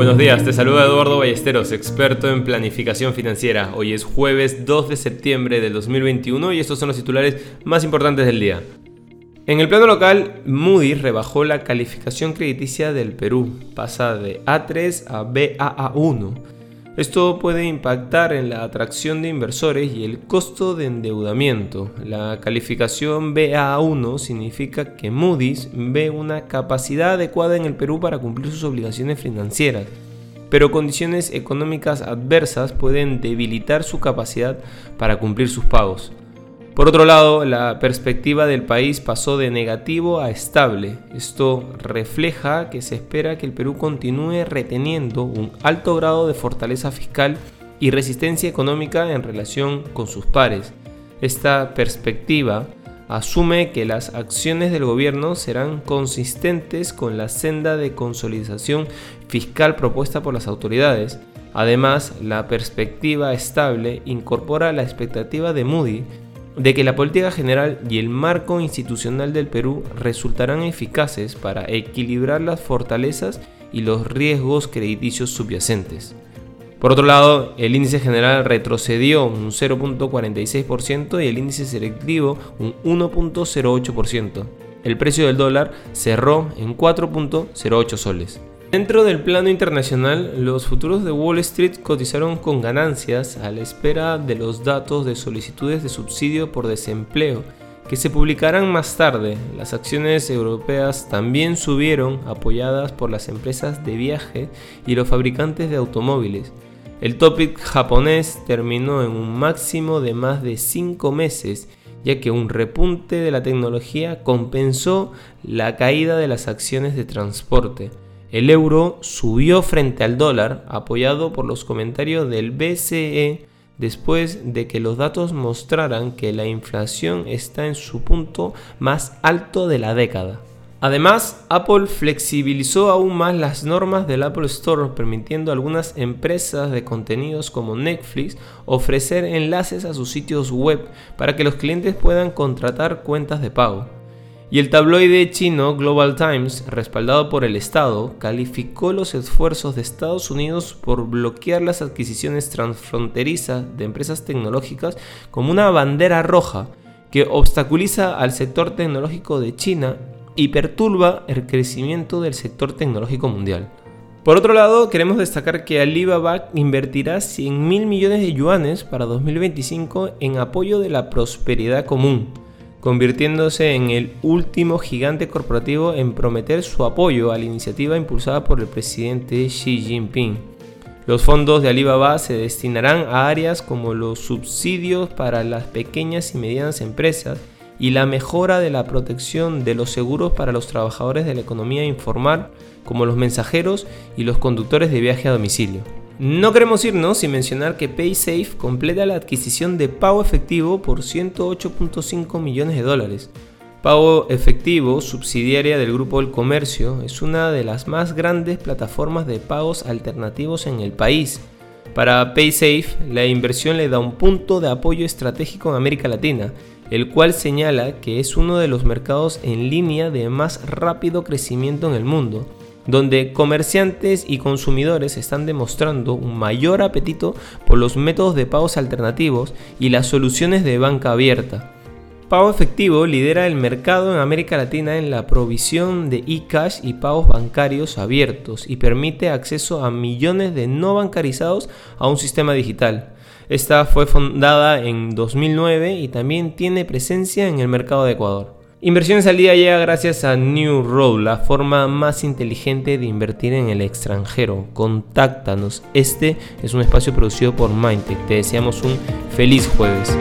buenos días, te saluda Eduardo Ballesteros, experto en planificación financiera. Hoy es jueves 2 de septiembre del 2021 y estos son los titulares más importantes del día. En el plano local, Moody's rebajó la calificación crediticia del Perú, pasa de A3 a BAA1 esto puede impactar en la atracción de inversores y el costo de endeudamiento. La calificación BA1 significa que Moody's ve una capacidad adecuada en el Perú para cumplir sus obligaciones financieras, pero condiciones económicas adversas pueden debilitar su capacidad para cumplir sus pagos. Por otro lado, la perspectiva del país pasó de negativo a estable. Esto refleja que se espera que el Perú continúe reteniendo un alto grado de fortaleza fiscal y resistencia económica en relación con sus pares. Esta perspectiva asume que las acciones del gobierno serán consistentes con la senda de consolidación fiscal propuesta por las autoridades. Además, la perspectiva estable incorpora la expectativa de Moody de que la política general y el marco institucional del Perú resultarán eficaces para equilibrar las fortalezas y los riesgos crediticios subyacentes. Por otro lado, el índice general retrocedió un 0.46% y el índice selectivo un 1.08%. El precio del dólar cerró en 4.08 soles. Dentro del plano internacional, los futuros de Wall Street cotizaron con ganancias a la espera de los datos de solicitudes de subsidio por desempleo que se publicarán más tarde. Las acciones europeas también subieron apoyadas por las empresas de viaje y los fabricantes de automóviles. El topic japonés terminó en un máximo de más de 5 meses ya que un repunte de la tecnología compensó la caída de las acciones de transporte. El euro subió frente al dólar, apoyado por los comentarios del BCE después de que los datos mostraran que la inflación está en su punto más alto de la década. Además, Apple flexibilizó aún más las normas del Apple Store, permitiendo a algunas empresas de contenidos como Netflix ofrecer enlaces a sus sitios web para que los clientes puedan contratar cuentas de pago. Y el tabloide chino Global Times, respaldado por el Estado, calificó los esfuerzos de Estados Unidos por bloquear las adquisiciones transfronterizas de empresas tecnológicas como una bandera roja que obstaculiza al sector tecnológico de China y perturba el crecimiento del sector tecnológico mundial. Por otro lado, queremos destacar que Alibaba invertirá 100 mil millones de yuanes para 2025 en apoyo de la prosperidad común convirtiéndose en el último gigante corporativo en prometer su apoyo a la iniciativa impulsada por el presidente Xi Jinping. Los fondos de Alibaba se destinarán a áreas como los subsidios para las pequeñas y medianas empresas y la mejora de la protección de los seguros para los trabajadores de la economía informal como los mensajeros y los conductores de viaje a domicilio. No queremos irnos sin mencionar que PaySafe completa la adquisición de pago efectivo por 108.5 millones de dólares. Pago Efectivo, subsidiaria del Grupo El Comercio, es una de las más grandes plataformas de pagos alternativos en el país. Para PaySafe, la inversión le da un punto de apoyo estratégico en América Latina, el cual señala que es uno de los mercados en línea de más rápido crecimiento en el mundo donde comerciantes y consumidores están demostrando un mayor apetito por los métodos de pagos alternativos y las soluciones de banca abierta. Pago Efectivo lidera el mercado en América Latina en la provisión de e-cash y pagos bancarios abiertos y permite acceso a millones de no bancarizados a un sistema digital. Esta fue fundada en 2009 y también tiene presencia en el mercado de Ecuador. Inversiones al día llega gracias a New Road, la forma más inteligente de invertir en el extranjero. Contáctanos. Este es un espacio producido por Mindtech. Te deseamos un feliz jueves.